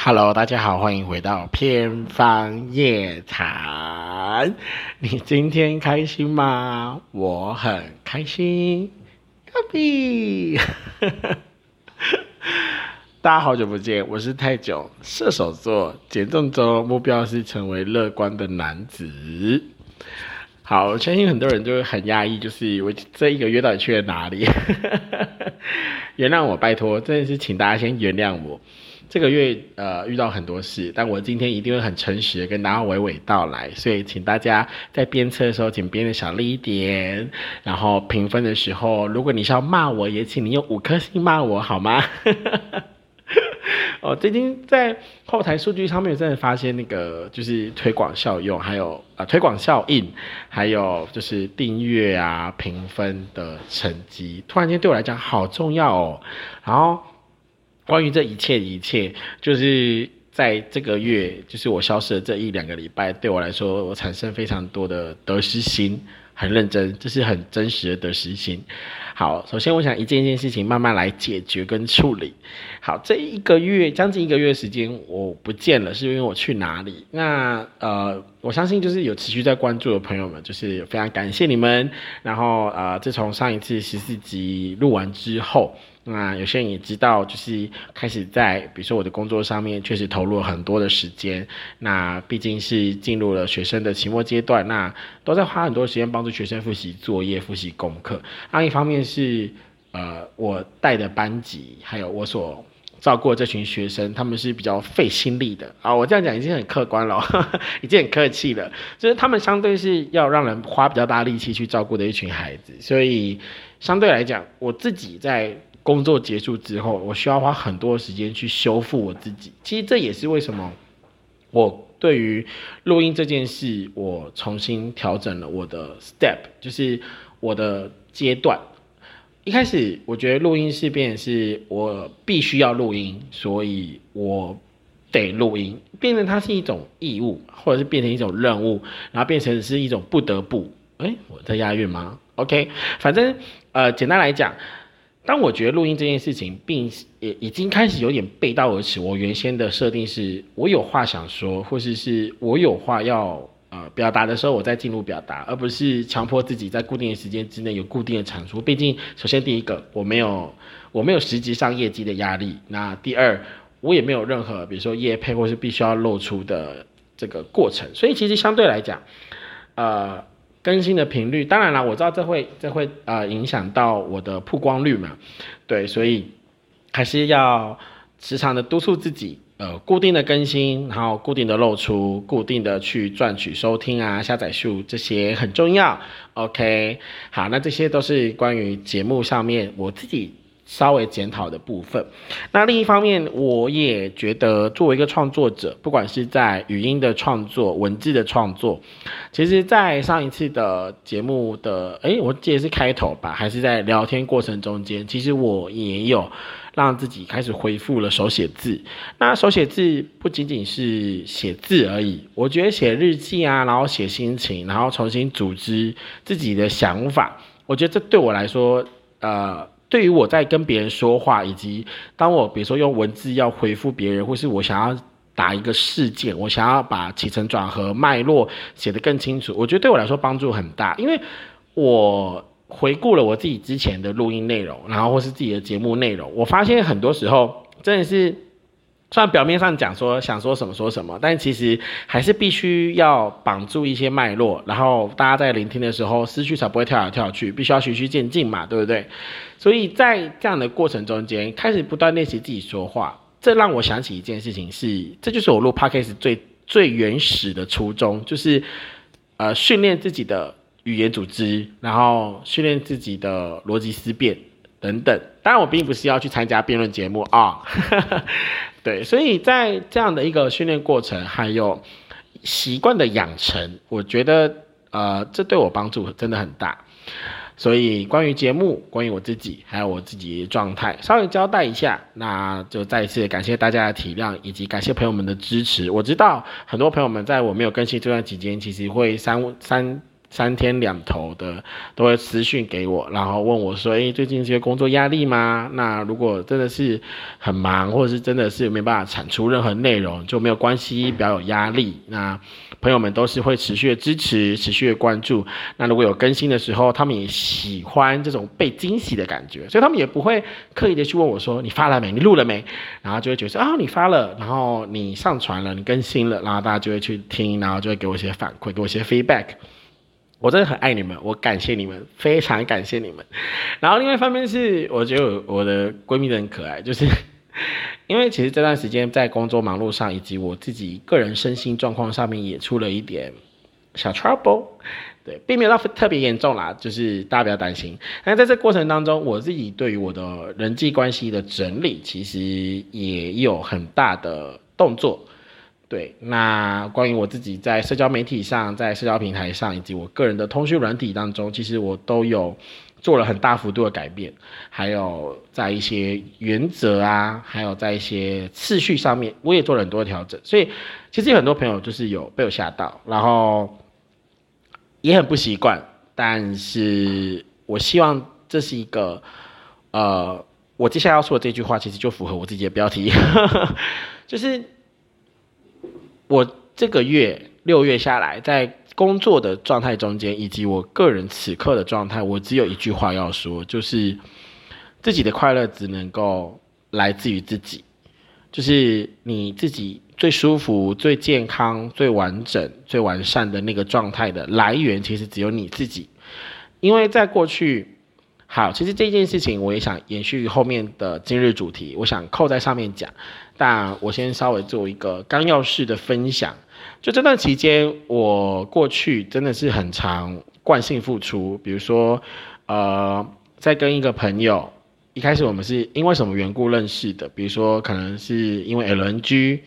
Hello，大家好，欢迎回到偏方夜谈。你今天开心吗？我很开心。Happy。大家好久不见，我是泰囧，射手座，减重中，目标是成为乐观的男子。好，我相信很多人都会很压抑，就是我这一个月到底去了哪里？原谅我，拜托，真的是请大家先原谅我。这个月呃遇到很多事，但我今天一定会很诚实的跟大家娓娓道来，所以请大家在编车的时候请编的小力一点，然后评分的时候，如果你是要骂我，也请你用五颗星骂我好吗？哦，最近在后台数据上面真的发现那个就是推广效用，还有啊推广效应，还有就是订阅啊评分的成绩，突然间对我来讲好重要哦，然后。关于这一切一切，就是在这个月，就是我消失的这一两个礼拜，对我来说，我产生非常多的得失心，很认真，这是很真实的得失心。好，首先我想一件一件事情慢慢来解决跟处理。好，这一个月将近一个月时间我不见了，是因为我去哪里？那呃，我相信就是有持续在关注的朋友们，就是非常感谢你们。然后呃，自从上一次十四集录完之后。那有些人也知道，就是开始在比如说我的工作上面，确实投入了很多的时间。那毕竟是进入了学生的期末阶段，那都在花很多时间帮助学生复习作业、复习功课。另一方面是，呃，我带的班级，还有我所照顾这群学生，他们是比较费心力的啊。我这样讲已经很客观了，已经很客气了。就是他们相对是要让人花比较大力气去照顾的一群孩子，所以相对来讲，我自己在。工作结束之后，我需要花很多时间去修复我自己。其实这也是为什么我对于录音这件事，我重新调整了我的 step，就是我的阶段。一开始我觉得录音是变是我必须要录音，所以我得录音，变成它是一种义务，或者是变成一种任务，然后变成是一种不得不。哎，我在押韵吗？OK，反正呃，简单来讲。当我觉得录音这件事情，并也已经开始有点背道而驰。我原先的设定是，我有话想说，或者是我有话要呃表达的时候，我再进入表达，而不是强迫自己在固定的时间之内有固定的产出。毕竟，首先第一个，我没有我没有实际上业绩的压力；那第二，我也没有任何比如说业配或是必须要露出的这个过程。所以，其实相对来讲，呃。更新的频率，当然了，我知道这会这会呃影响到我的曝光率嘛，对，所以还是要时常的督促自己，呃，固定的更新，然后固定的露出，固定的去赚取收听啊、下载数这些很重要。OK，好，那这些都是关于节目上面我自己。稍微检讨的部分，那另一方面，我也觉得作为一个创作者，不管是在语音的创作、文字的创作，其实，在上一次的节目的，诶，我记得是开头吧，还是在聊天过程中间，其实我也有让自己开始恢复了手写字。那手写字不仅仅是写字而已，我觉得写日记啊，然后写心情，然后重新组织自己的想法，我觉得这对我来说，呃。对于我在跟别人说话，以及当我比如说用文字要回复别人，或是我想要打一个事件，我想要把起承转合脉络写得更清楚，我觉得对我来说帮助很大，因为我回顾了我自己之前的录音内容，然后或是自己的节目内容，我发现很多时候真的是。虽然表面上讲说想说什么说什么，但其实还是必须要绑住一些脉络，然后大家在聆听的时候思绪才不会跳来跳去，必须要循序渐进嘛，对不对？所以在这样的过程中间，开始不断练习自己说话，这让我想起一件事情，是这就是我录 podcast 最最原始的初衷，就是呃训练自己的语言组织，然后训练自己的逻辑思辨等等。当然，我并不是要去参加辩论节目啊。对，所以在这样的一个训练过程，还有习惯的养成，我觉得呃，这对我帮助真的很大。所以关于节目，关于我自己，还有我自己状态，稍微交代一下，那就再一次感谢大家的体谅，以及感谢朋友们的支持。我知道很多朋友们在我没有更新这段期间，其实会三三三天两头的都会私讯给我，然后问我说：“诶，最近这些工作压力吗？那如果真的是很忙，或者是真的是没办法产出任何内容，就没有关系，不要有压力。那朋友们都是会持续的支持，持续的关注。那如果有更新的时候，他们也喜欢这种被惊喜的感觉，所以他们也不会刻意的去问我说：你发了没？你录了没？然后就会觉得啊，你发了，然后你上传了，你更新了，然后大家就会去听，然后就会给我一些反馈，给我一些 feedback。”我真的很爱你们，我感谢你们，非常感谢你们。然后另外一方面是，我觉得我的闺蜜很可爱，就是 因为其实这段时间在工作忙碌上，以及我自己个人身心状况上面也出了一点小 trouble，对，并没有到特别严重啦，就是大家不要担心。但在这过程当中，我自己对于我的人际关系的整理，其实也有很大的动作。对，那关于我自己在社交媒体上、在社交平台上，以及我个人的通讯软体当中，其实我都有做了很大幅度的改变，还有在一些原则啊，还有在一些次序上面，我也做了很多调整。所以，其实有很多朋友就是有被我吓到，然后也很不习惯，但是我希望这是一个，呃，我接下来要说的这句话，其实就符合我自己的标题，就是。我这个月六月下来，在工作的状态中间，以及我个人此刻的状态，我只有一句话要说，就是自己的快乐只能够来自于自己，就是你自己最舒服、最健康、最完整、最完善的那个状态的来源，其实只有你自己。因为在过去，好，其实这件事情我也想延续后面的今日主题，我想扣在上面讲。但我先稍微做一个纲要式的分享。就这段期间，我过去真的是很常惯性付出，比如说，呃，在跟一个朋友，一开始我们是因为什么缘故认识的？比如说，可能是因为 LNG，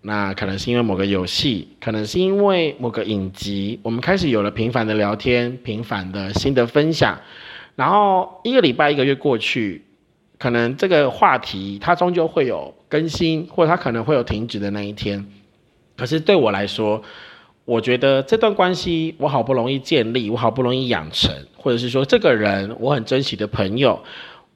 那可能是因为某个游戏，可能是因为某个影集，我们开始有了频繁的聊天，频繁的心得分享，然后一个礼拜、一个月过去。可能这个话题它终究会有更新，或者它可能会有停止的那一天。可是对我来说，我觉得这段关系我好不容易建立，我好不容易养成，或者是说这个人我很珍惜的朋友，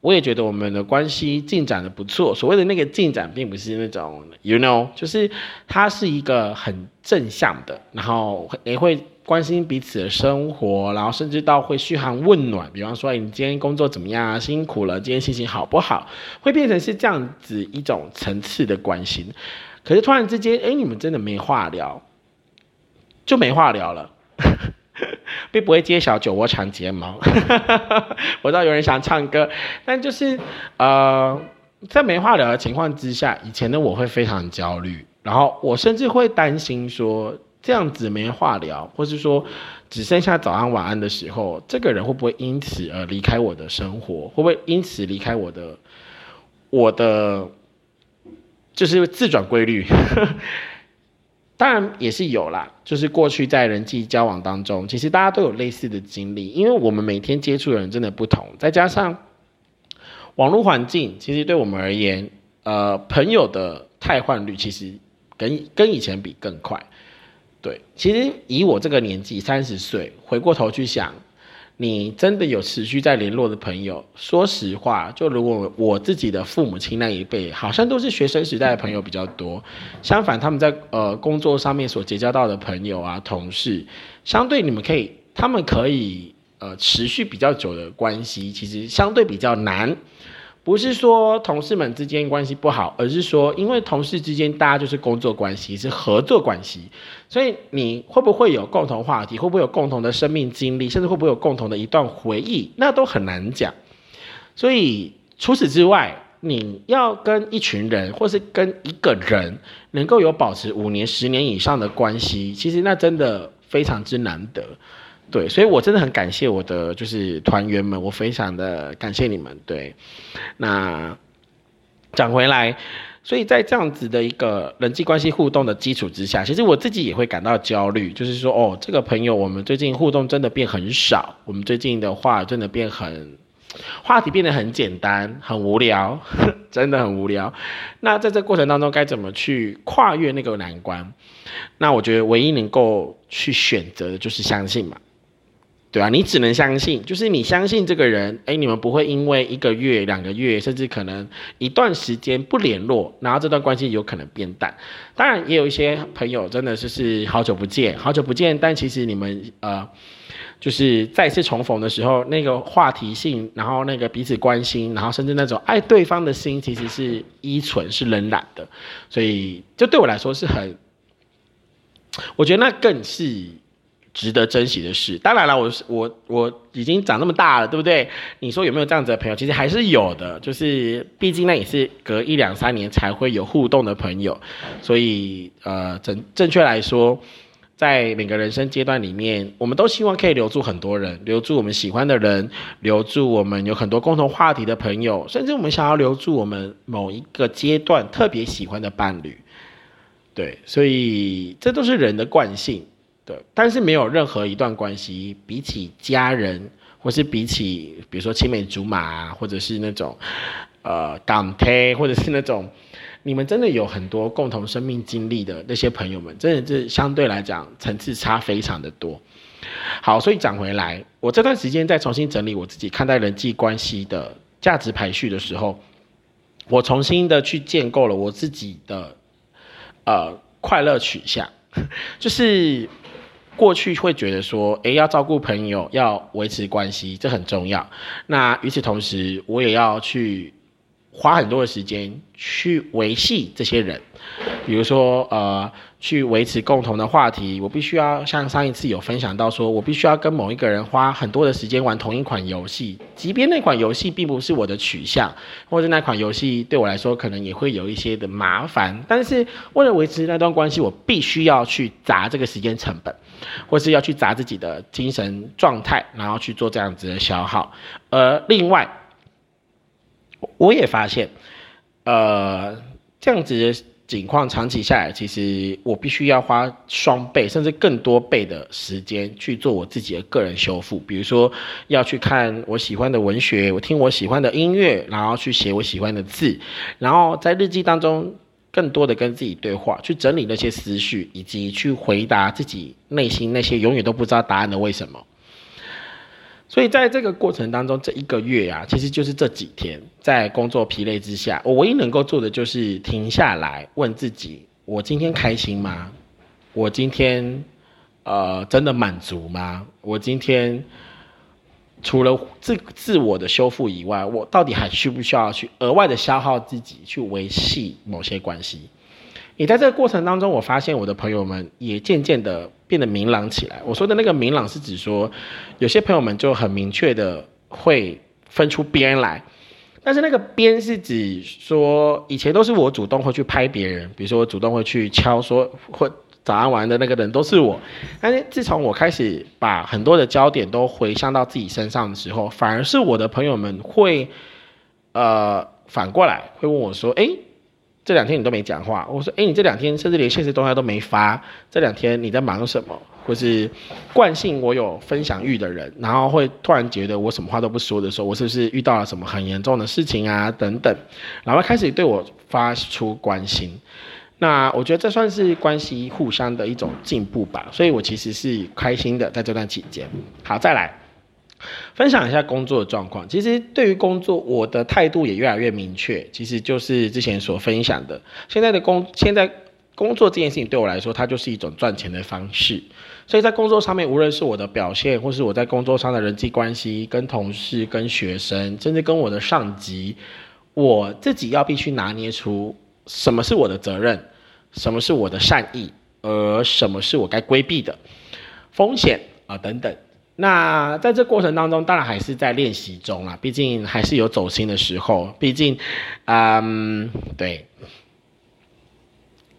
我也觉得我们的关系进展的不错。所谓的那个进展，并不是那种 you know，就是它是一个很正向的，然后也会。关心彼此的生活，然后甚至到会嘘寒问暖，比方说，你今天工作怎么样啊？辛苦了，今天心情好不好？会变成是这样子一种层次的关心。可是突然之间，哎，你们真的没话聊，就没话聊了，并不会揭晓酒窝长睫毛。我知道有人想唱歌，但就是呃，在没话聊的情况之下，以前的我会非常焦虑，然后我甚至会担心说。这样子没话聊，或是说只剩下早安晚安的时候，这个人会不会因此而离开我的生活？会不会因此离开我的我的就是自转规律？当然也是有啦，就是过去在人际交往当中，其实大家都有类似的经历，因为我们每天接触的人真的不同，再加上网络环境，其实对我们而言，呃，朋友的汰换率其实跟跟以前比更快。对，其实以我这个年纪，三十岁，回过头去想，你真的有持续在联络的朋友？说实话，就如果我自己的父母亲那一辈，好像都是学生时代的朋友比较多。相反，他们在呃工作上面所结交到的朋友啊、同事，相对你们可以，他们可以呃持续比较久的关系，其实相对比较难。不是说同事们之间关系不好，而是说因为同事之间大家就是工作关系，是合作关系，所以你会不会有共同话题，会不会有共同的生命经历，甚至会不会有共同的一段回忆，那都很难讲。所以除此之外，你要跟一群人，或是跟一个人，能够有保持五年、十年以上的关系，其实那真的非常之难得。对，所以我真的很感谢我的就是团员们，我非常的感谢你们。对，那讲回来，所以在这样子的一个人际关系互动的基础之下，其实我自己也会感到焦虑，就是说，哦，这个朋友我们最近互动真的变很少，我们最近的话真的变很话题变得很简单，很无聊，真的很无聊。那在这过程当中，该怎么去跨越那个难关？那我觉得唯一能够去选择的就是相信嘛。对啊，你只能相信，就是你相信这个人，哎，你们不会因为一个月、两个月，甚至可能一段时间不联络，然后这段关系有可能变淡。当然，也有一些朋友真的就是好久不见，好久不见，但其实你们呃，就是再次重逢的时候，那个话题性，然后那个彼此关心，然后甚至那种爱对方的心，其实是依存、是仍然的。所以，就对我来说是很，我觉得那更是。值得珍惜的事，当然了，我我我已经长那么大了，对不对？你说有没有这样子的朋友？其实还是有的，就是毕竟那也是隔一两三年才会有互动的朋友，所以呃，正正确来说，在每个人生阶段里面，我们都希望可以留住很多人，留住我们喜欢的人，留住我们有很多共同话题的朋友，甚至我们想要留住我们某一个阶段特别喜欢的伴侣，对，所以这都是人的惯性。对，但是没有任何一段关系，比起家人，或是比起，比如说青梅竹马，或者是那种，呃，港铁，或者是那种，你们真的有很多共同生命经历的那些朋友们，真的是相对来讲层次差非常的多。好，所以讲回来，我这段时间在重新整理我自己看待人际关系的价值排序的时候，我重新的去建构了我自己的，呃，快乐取向，就是。过去会觉得说，诶，要照顾朋友，要维持关系，这很重要。那与此同时，我也要去花很多的时间去维系这些人。比如说，呃，去维持共同的话题，我必须要像上一次有分享到，说我必须要跟某一个人花很多的时间玩同一款游戏，即便那款游戏并不是我的取向，或者那款游戏对我来说可能也会有一些的麻烦，但是为了维持那段关系，我必须要去砸这个时间成本，或是要去砸自己的精神状态，然后去做这样子的消耗。而另外，我也发现，呃，这样子的。情况长期下来，其实我必须要花双倍甚至更多倍的时间去做我自己的个人修复。比如说，要去看我喜欢的文学，我听我喜欢的音乐，然后去写我喜欢的字，然后在日记当中更多的跟自己对话，去整理那些思绪，以及去回答自己内心那些永远都不知道答案的为什么。所以在这个过程当中，这一个月啊，其实就是这几天，在工作疲累之下，我唯一能够做的就是停下来问自己：我今天开心吗？我今天呃真的满足吗？我今天除了自自我的修复以外，我到底还需不需要去额外的消耗自己去维系某些关系？也在这个过程当中，我发现我的朋友们也渐渐的变得明朗起来。我说的那个明朗是指说，有些朋友们就很明确的会分出边来，但是那个边是指说，以前都是我主动会去拍别人，比如说我主动会去敲说或早安玩的那个人都是我，但是自从我开始把很多的焦点都回向到自己身上的时候，反而是我的朋友们会，呃，反过来会问我说，哎。这两天你都没讲话，我说，哎，你这两天甚至连现实动态都没发，这两天你在忙什么？或是惯性我有分享欲的人，然后会突然觉得我什么话都不说的时候，我是不是遇到了什么很严重的事情啊？等等，然后开始对我发出关心。那我觉得这算是关系互相的一种进步吧，所以我其实是开心的在这段期间。好，再来。分享一下工作的状况。其实对于工作，我的态度也越来越明确。其实就是之前所分享的，现在的工，现在工作这件事情对我来说，它就是一种赚钱的方式。所以在工作上面，无论是我的表现，或是我在工作上的人际关系，跟同事、跟学生，甚至跟我的上级，我自己要必须拿捏出什么是我的责任，什么是我的善意，而什么是我该规避的风险啊等等。那在这过程当中，当然还是在练习中啦。毕竟还是有走心的时候。毕竟，嗯，对。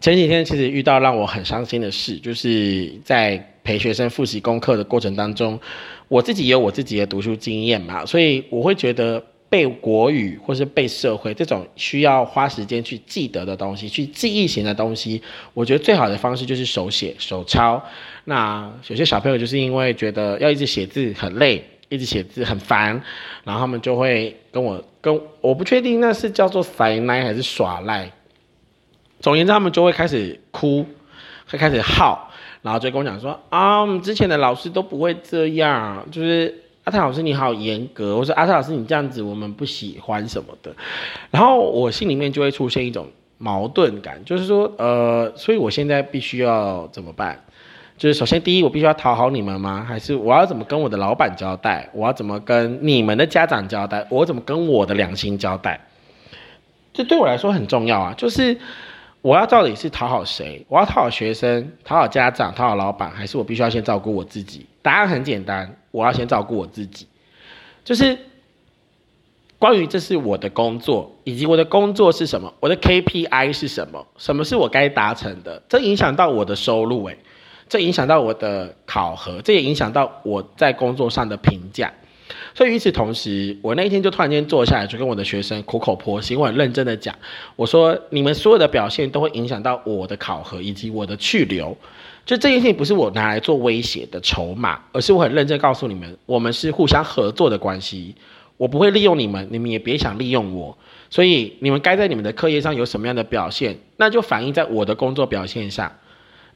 前几天其实遇到让我很伤心的事，就是在陪学生复习功课的过程当中，我自己有我自己的读书经验嘛，所以我会觉得。背国语或是背社会这种需要花时间去记得的东西，去记忆型的东西，我觉得最好的方式就是手写手抄。那有些小朋友就是因为觉得要一直写字很累，一直写字很烦，然后他们就会跟我跟我不确定那是叫做塞奶还是耍赖。总言之，他们就会开始哭。会开始耗，然后就跟我讲说啊，我们之前的老师都不会这样，就是阿泰老师你好严格，我说阿泰老师你这样子我们不喜欢什么的，然后我心里面就会出现一种矛盾感，就是说呃，所以我现在必须要怎么办？就是首先第一，我必须要讨好你们吗？还是我要怎么跟我的老板交代？我要怎么跟你们的家长交代？我怎么跟我的良心交代？这对我来说很重要啊！就是我要到底是讨好谁？我要讨好学生、讨好家长、讨好老板，还是我必须要先照顾我自己？答案很简单，我要先照顾我自己。就是关于这是我的工作，以及我的工作是什么，我的 KPI 是什么，什么是我该达成的？这影响到我的收入，诶，这影响到我的考核，这也影响到我在工作上的评价。所以与此同时，我那一天就突然间坐下来，就跟我的学生苦口婆心，我很认真的讲，我说你们所有的表现都会影响到我的考核以及我的去留。就这件事情不是我拿来做威胁的筹码，而是我很认真告诉你们，我们是互相合作的关系，我不会利用你们，你们也别想利用我。所以你们该在你们的课业上有什么样的表现，那就反映在我的工作表现上。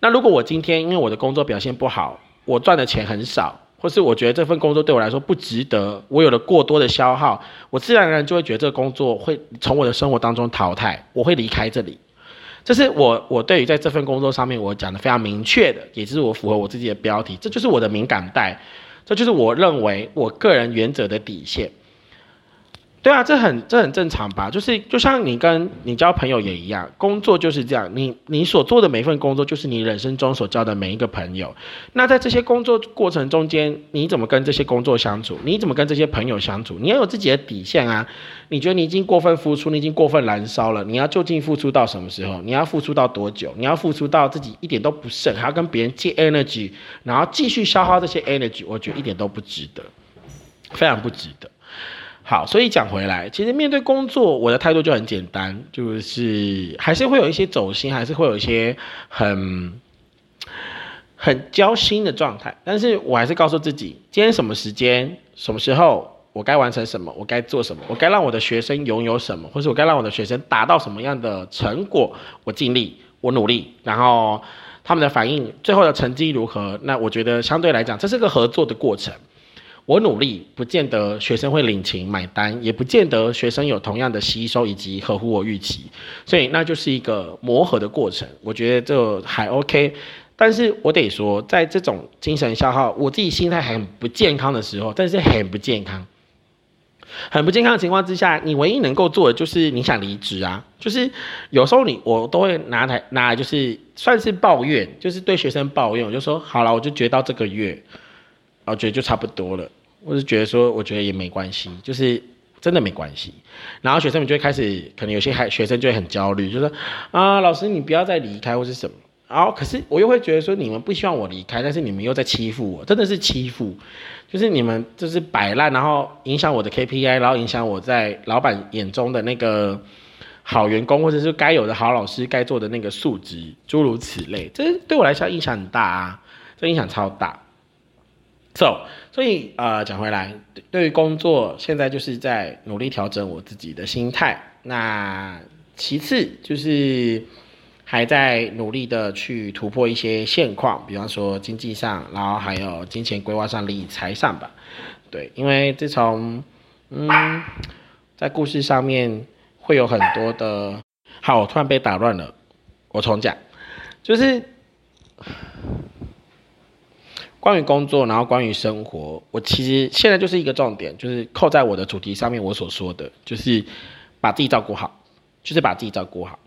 那如果我今天因为我的工作表现不好，我赚的钱很少，或是我觉得这份工作对我来说不值得，我有了过多的消耗，我自然而然就会觉得这个工作会从我的生活当中淘汰，我会离开这里。这是我我对于在这份工作上面我讲的非常明确的，也就是我符合我自己的标题，这就是我的敏感带，这就是我认为我个人原则的底线。对啊，这很这很正常吧？就是就像你跟你交朋友也一样，工作就是这样。你你所做的每一份工作，就是你人生中所交的每一个朋友。那在这些工作过程中间，你怎么跟这些工作相处？你怎么跟这些朋友相处？你要有自己的底线啊！你觉得你已经过分付出，你已经过分燃烧了，你要究竟付出到什么时候？你要付出到多久？你要付出到自己一点都不剩，还要跟别人借 energy，然后继续消耗这些 energy？我觉得一点都不值得，非常不值得。好，所以讲回来，其实面对工作，我的态度就很简单，就是还是会有一些走心，还是会有一些很很焦心的状态。但是我还是告诉自己，今天什么时间、什么时候，我该完成什么，我该做什么，我该让我的学生拥有什么，或是我该让我的学生达到什么样的成果，我尽力，我努力，然后他们的反应，最后的成绩如何？那我觉得相对来讲，这是个合作的过程。我努力，不见得学生会领情买单，也不见得学生有同样的吸收以及合乎我预期，所以那就是一个磨合的过程。我觉得这还 OK，但是我得说，在这种精神消耗，我自己心态很不健康的时候，但是很不健康，很不健康的情况之下，你唯一能够做的就是你想离职啊，就是有时候你我都会拿台拿来就是算是抱怨，就是对学生抱怨，我就说好了，我就觉得到这个月。我觉得就差不多了，我是觉得说，我觉得也没关系，就是真的没关系。然后学生们就会开始，可能有些孩学生就会很焦虑，就说啊，老师你不要再离开或是什么。然后可是我又会觉得说，你们不希望我离开，但是你们又在欺负我，真的是欺负，就是你们就是摆烂，然后影响我的 KPI，然后影响我在老板眼中的那个好员工，或者是该有的好老师该做的那个素质，诸如此类，这对我来讲影响很大啊，这影响超大。So，所以呃，讲回来，对于工作，现在就是在努力调整我自己的心态。那其次就是还在努力的去突破一些现况，比方说经济上，然后还有金钱规划上、理财上吧。对，因为自从嗯，在故事上面会有很多的，好，我突然被打乱了，我重讲，就是。关于工作，然后关于生活，我其实现在就是一个重点，就是扣在我的主题上面。我所说的就是把自己照顾好，就是把自己照顾好。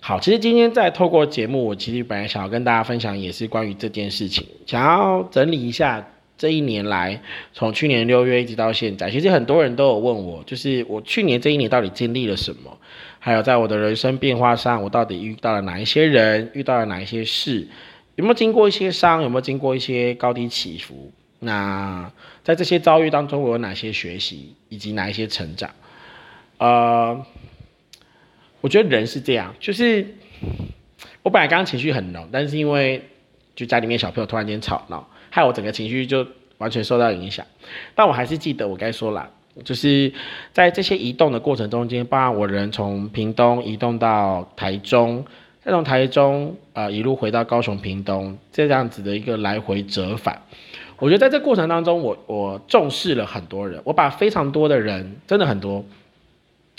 好，其实今天在透过节目，我其实本来想要跟大家分享，也是关于这件事情，想要整理一下这一年来，从去年六月一直到现在，其实很多人都有问我，就是我去年这一年到底经历了什么，还有在我的人生变化上，我到底遇到了哪一些人，遇到了哪一些事。有没有经过一些伤？有没有经过一些高低起伏？那在这些遭遇当中，我有哪些学习，以及哪一些成长？呃，我觉得人是这样，就是我本来刚刚情绪很浓，但是因为就家里面小朋友突然间吵闹，害我整个情绪就完全受到影响。但我还是记得我该说了，就是在这些移动的过程中间，包括我人从屏东移动到台中。再从台中啊一路回到高雄屏东，这样子的一个来回折返。我觉得在这过程当中，我我重视了很多人，我把非常多的人，真的很多，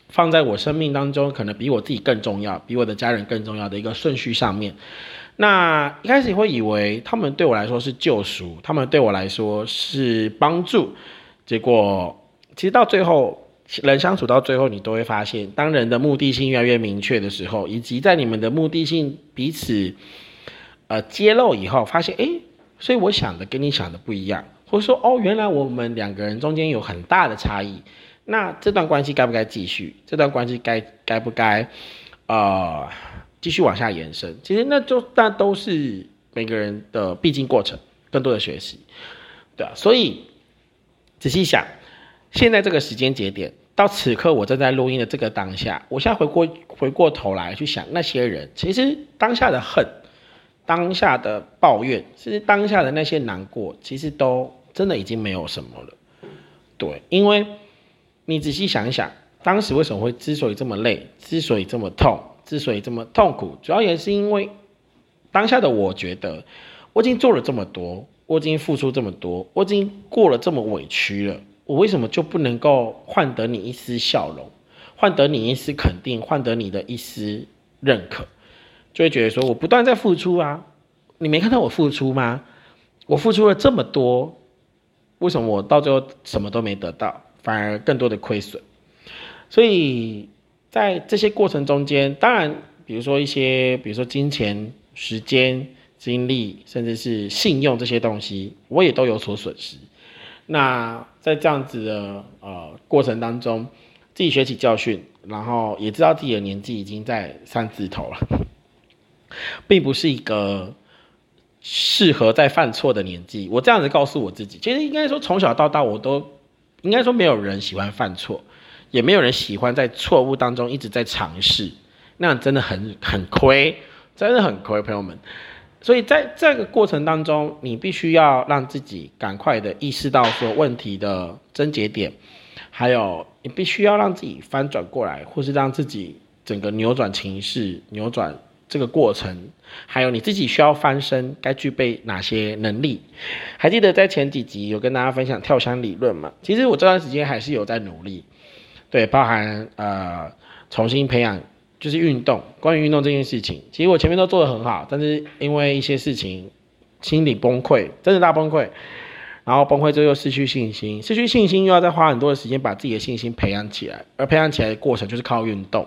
放在我生命当中，可能比我自己更重要，比我的家人更重要的一个顺序上面。那一开始会以为他们对我来说是救赎，他们对我来说是帮助，结果其实到最后，人相处到最后，你都会发现，当人的目的性越来越明确的时候，以及在你们的目的性彼此呃揭露以后，发现诶，所以我想的跟你想的不一样，或者说哦，原来我们两个人中间有很大的差异，那这段关系该不该继续？这段关系该该不该呃？继续往下延伸，其实那就那都是每个人的必经过程，更多的学习，对啊，所以仔细想，现在这个时间节点，到此刻我正在录音的这个当下，我现在回过回过头来去想那些人，其实当下的恨，当下的抱怨，其实当下的那些难过，其实都真的已经没有什么了，对，因为你仔细想一想，当时为什么会之所以这么累，之所以这么痛。之所以这么痛苦，主要也是因为当下的我觉得我已经做了这么多，我已经付出这么多，我已经过了这么委屈了，我为什么就不能够换得你一丝笑容，换得你一丝肯定，换得你的一丝认可？就会觉得说我不断在付出啊，你没看到我付出吗？我付出了这么多，为什么我到最后什么都没得到，反而更多的亏损？所以。在这些过程中间，当然，比如说一些，比如说金钱、时间、精力，甚至是信用这些东西，我也都有所损失。那在这样子的呃过程当中，自己学起教训，然后也知道自己的年纪已经在三字头了，并不是一个适合在犯错的年纪。我这样子告诉我自己，其实应该说从小到大，我都应该说没有人喜欢犯错。也没有人喜欢在错误当中一直在尝试，那样真的很很亏，真的很亏，朋友们。所以在这个过程当中，你必须要让自己赶快的意识到说问题的症结点，还有你必须要让自己翻转过来，或是让自己整个扭转情势、扭转这个过程，还有你自己需要翻身，该具备哪些能力？还记得在前几集有跟大家分享跳箱理论吗？其实我这段时间还是有在努力。对，包含呃重新培养，就是运动。关于运动这件事情，其实我前面都做得很好，但是因为一些事情，心理崩溃，真的大崩溃。然后崩溃之后又失去信心，失去信心又要再花很多的时间把自己的信心培养起来，而培养起来的过程就是靠运动。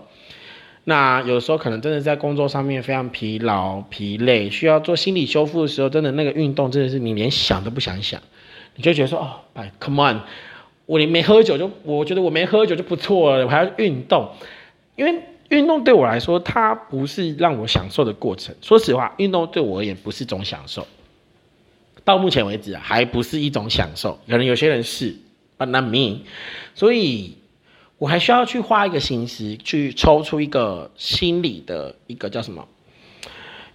那有时候可能真的在工作上面非常疲劳、疲累，需要做心理修复的时候，真的那个运动真的是你连想都不想想，你就觉得说哦，哎，come on。我连没喝酒就，我觉得我没喝酒就不错了，我还要运动，因为运动对我来说，它不是让我享受的过程。说实话，运动对我而言不是种享受，到目前为止啊，还不是一种享受。可能有些人是，but not me。所以我还需要去花一个心思，去抽出一个心理的一个叫什么，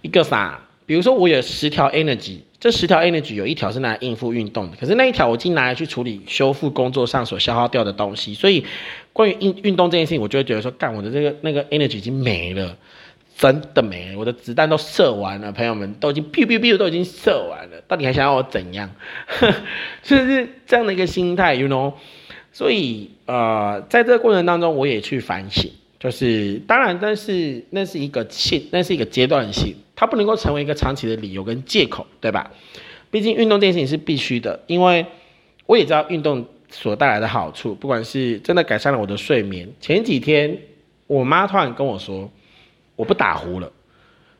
一个啥？比如说我有十条 energy。这十条 energy 有一条是拿来应付运动的，可是那一条我竟拿来去处理修复工作上所消耗掉的东西，所以关于运运动这件事情，我就会觉得说，干我的这个那个 energy 已经没了，真的没了，我的子弹都射完了，朋友们都已经 biu biu biu 都已经射完了，到底还想要我怎样？就是这样的一个心态，you know？所以呃，在这个过程当中，我也去反省，就是当然，但是那是一个性，那是一个阶段性。它不能够成为一个长期的理由跟借口，对吧？毕竟运动这件事情是必须的，因为我也知道运动所带来的好处，不管是真的改善了我的睡眠。前几天我妈突然跟我说，我不打呼了，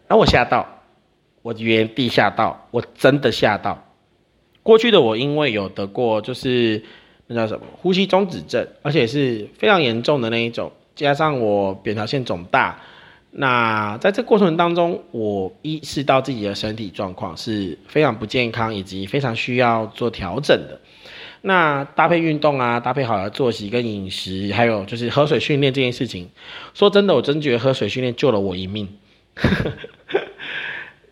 然后我吓到，我原地吓到，我真的吓到。过去的我因为有得过，就是那叫什么呼吸中止症，而且是非常严重的那一种，加上我扁桃腺肿大。那在这过程当中，我意识到自己的身体状况是非常不健康，以及非常需要做调整的。那搭配运动啊，搭配好的作息跟饮食，还有就是喝水训练这件事情，说真的，我真觉得喝水训练救了我一命。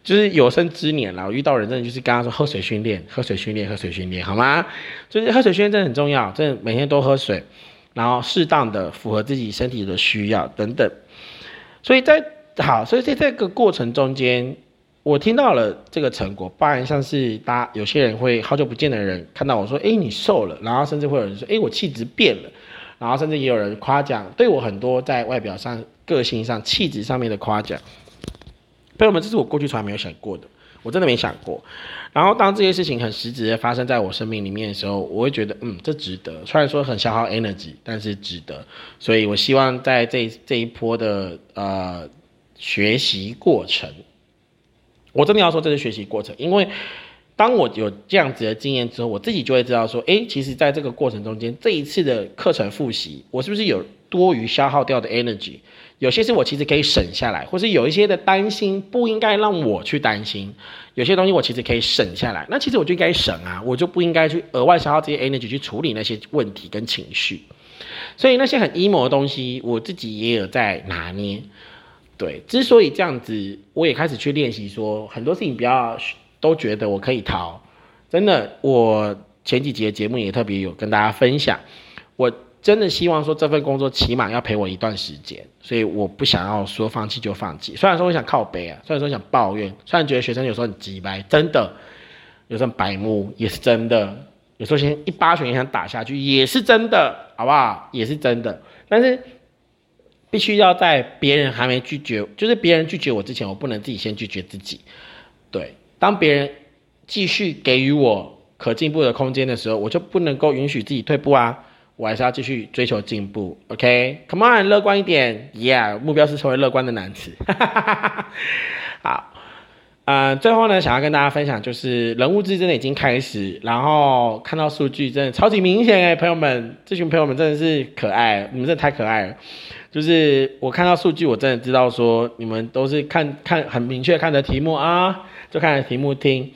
就是有生之年了，我遇到人真的就是跟他说喝水训练，喝水训练，喝水训练，好吗？就是喝水训练真的很重要，真的每天多喝水，然后适当的符合自己身体的需要等等。所以在好，所以在这个过程中间，我听到了这个成果，不然像是大家有些人会好久不见的人看到我说，哎，你瘦了，然后甚至会有人说，哎，我气质变了，然后甚至也有人夸奖，对我很多在外表上、个性上、气质上面的夸奖。朋友们，这是我过去从来没有想过的，我真的没想过。然后当这些事情很实质的发生在我生命里面的时候，我会觉得，嗯，这值得。虽然说很消耗 energy，但是值得。所以我希望在这这一波的呃学习过程，我真的要说这是学习过程，因为当我有这样子的经验之后，我自己就会知道说，诶，其实在这个过程中间，这一次的课程复习，我是不是有多余消耗掉的 energy？有些是我其实可以省下来，或是有一些的担心不应该让我去担心。有些东西我其实可以省下来，那其实我就应该省啊，我就不应该去额外消耗这些 energy 去处理那些问题跟情绪。所以那些很 emo 的东西，我自己也有在拿捏。对，之所以这样子，我也开始去练习，说很多事情不要都觉得我可以逃。真的，我前几集的节目也特别有跟大家分享，我。真的希望说这份工作起码要陪我一段时间，所以我不想要说放弃就放弃。虽然说我想靠背啊，虽然说想抱怨，虽然觉得学生有时候很急白，真的有时候白目也是真的，有时候先一巴拳也想打下去也是真的，好不好？也是真的。但是必须要在别人还没拒绝，就是别人拒绝我之前，我不能自己先拒绝自己。对，当别人继续给予我可进步的空间的时候，我就不能够允许自己退步啊。我还是要继续追求进步，OK？Come on，乐观一点，Yeah，目标是成为乐观的男子。好，呃，最后呢，想要跟大家分享，就是人物志真的已经开始，然后看到数据真的超级明显哎，朋友们，这群朋友们真的是可爱，你们真的太可爱了。就是我看到数据，我真的知道说你们都是看看很明确看的题目啊，就看着题目听。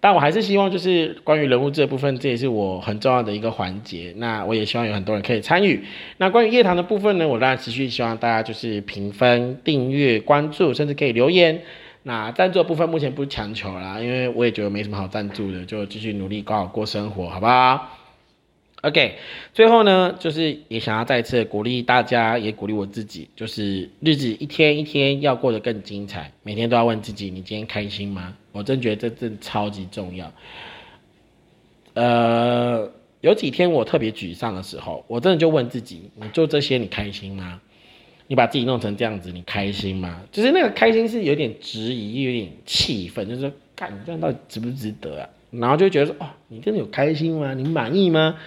但我还是希望，就是关于人物这部分，这也是我很重要的一个环节。那我也希望有很多人可以参与。那关于夜谈的部分呢，我当然持续希望大家就是评分、订阅、关注，甚至可以留言。那赞助的部分目前不强求啦，因为我也觉得没什么好赞助的，就继续努力搞好过生活，好不好？OK，最后呢，就是也想要再次鼓励大家，也鼓励我自己，就是日子一天一天要过得更精彩，每天都要问自己，你今天开心吗？我真觉得这真超级重要。呃，有几天我特别沮丧的时候，我真的就问自己，你做这些你开心吗？你把自己弄成这样子，你开心吗？就是那个开心是有点质疑，有点气愤，就是说，干你这样到底值不值得啊？然后就觉得说，哦，你真的有开心吗？你满意吗？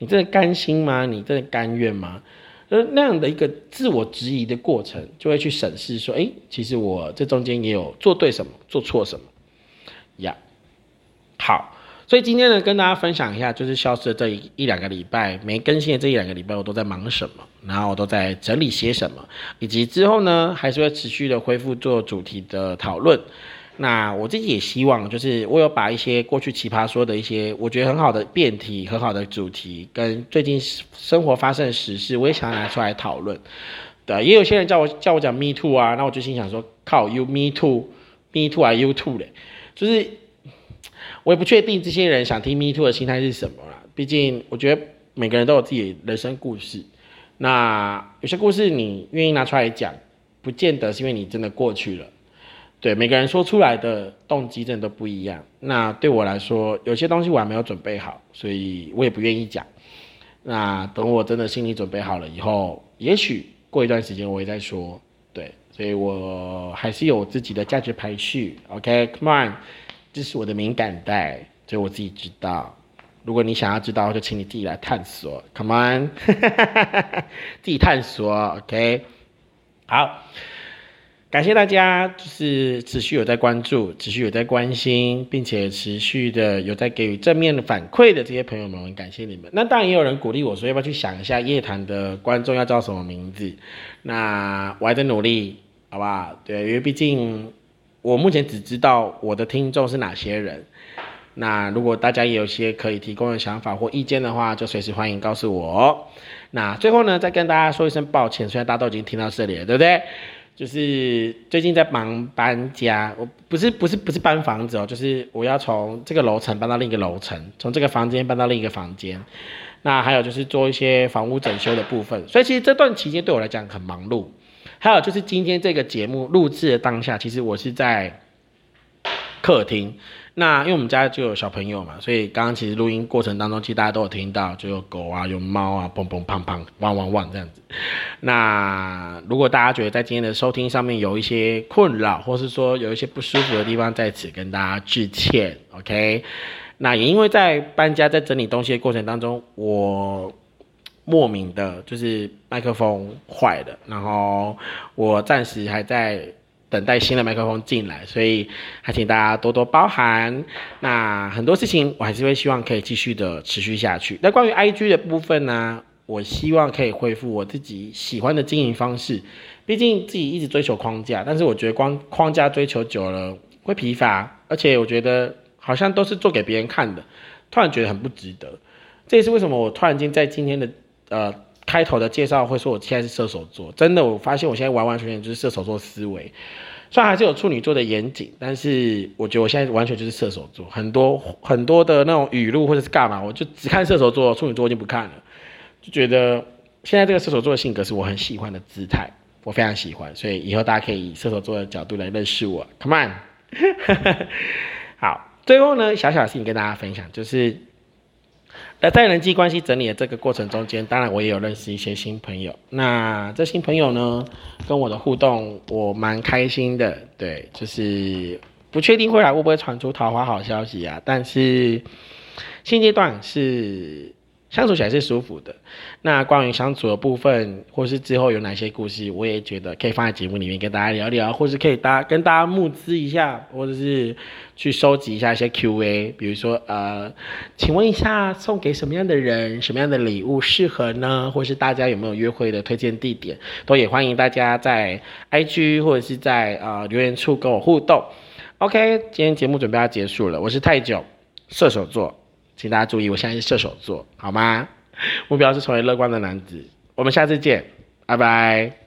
你真的甘心吗？你真的甘愿吗？而那样的一个自我质疑的过程，就会去审视说：哎，其实我这中间也有做对什么，做错什么呀？好，所以今天呢，跟大家分享一下，就是消失的这一一两个礼拜没更新的这一两个礼拜，我都在忙什么，然后我都在整理些什么，以及之后呢，还是会持续的恢复做主题的讨论。那我自己也希望，就是我有把一些过去奇葩说的一些我觉得很好的辩题、很好的主题，跟最近生活发生的实事，我也想要拿出来讨论。对，也有些人叫我叫我讲 Me Too 啊，那我就心想说，靠，You Me Too，Me Too 啊，You Too 嘞，就是我也不确定这些人想听 Me Too 的心态是什么啦。毕竟我觉得每个人都有自己人生故事，那有些故事你愿意拿出来讲，不见得是因为你真的过去了。对每个人说出来的动机真的都不一样。那对我来说，有些东西我还没有准备好，所以我也不愿意讲。那等我真的心理准备好了以后，也许过一段时间我也再说。对，所以我还是有自己的价值排序。OK，Come on，这是我的敏感带，所以我自己知道。如果你想要知道，就请你自己来探索。Come on，自己探索。OK，好。感谢大家，就是持续有在关注，持续有在关心，并且持续的有在给予正面的反馈的这些朋友们，很感谢你们。那当然也有人鼓励我说，要不要去想一下夜谈的观众要叫什么名字？那我还在努力，好不好？对，因为毕竟我目前只知道我的听众是哪些人。那如果大家也有些可以提供的想法或意见的话，就随时欢迎告诉我。那最后呢，再跟大家说一声抱歉，虽然大家都已经听到这里了，对不对？就是最近在忙搬家，我不是不是不是搬房子哦，就是我要从这个楼层搬到另一个楼层，从这个房间搬到另一个房间。那还有就是做一些房屋整修的部分，所以其实这段期间对我来讲很忙碌，还有就是今天这个节目录制的当下，其实我是在客厅。那因为我们家就有小朋友嘛，所以刚刚其实录音过程当中，其实大家都有听到，就有狗啊，有猫啊，蹦蹦胖胖，汪汪汪这样子。那如果大家觉得在今天的收听上面有一些困扰，或是说有一些不舒服的地方，在此跟大家致歉，OK？那也因为在搬家、在整理东西的过程当中，我莫名的就是麦克风坏了，然后我暂时还在。等待新的麦克风进来，所以还请大家多多包涵。那很多事情我还是会希望可以继续的持续下去。那关于 IG 的部分呢，我希望可以恢复我自己喜欢的经营方式。毕竟自己一直追求框架，但是我觉得光框架追求久了会疲乏，而且我觉得好像都是做给别人看的，突然觉得很不值得。这也是为什么我突然间在今天的呃。开头的介绍会说，我现在是射手座，真的，我发现我现在完完全全就是射手座思维，虽然还是有处女座的严谨，但是我觉得我现在完全就是射手座，很多很多的那种语录或者是干嘛，我就只看射手座，处女座我已经不看了，就觉得现在这个射手座的性格是我很喜欢的姿态，我非常喜欢，所以以后大家可以以射手座的角度来认识我，Come on，好，最后呢，小小的事情跟大家分享就是。那在人际关系整理的这个过程中间，当然我也有认识一些新朋友。那这新朋友呢，跟我的互动我蛮开心的。对，就是不确定未来会不会传出桃花好消息啊，但是现阶段是。相处起来是舒服的。那关于相处的部分，或是之后有哪些故事，我也觉得可以放在节目里面跟大家聊聊，或是可以大跟大家募资一下，或者是去收集一下一些 Q&A，比如说呃，请问一下送给什么样的人，什么样的礼物适合呢？或是大家有没有约会的推荐地点，都也欢迎大家在 IG 或者是在呃留言处跟我互动。OK，今天节目准备要结束了，我是太久射手座。请大家注意，我现在是射手座，好吗？目标是成为乐观的男子。我们下次见，拜拜。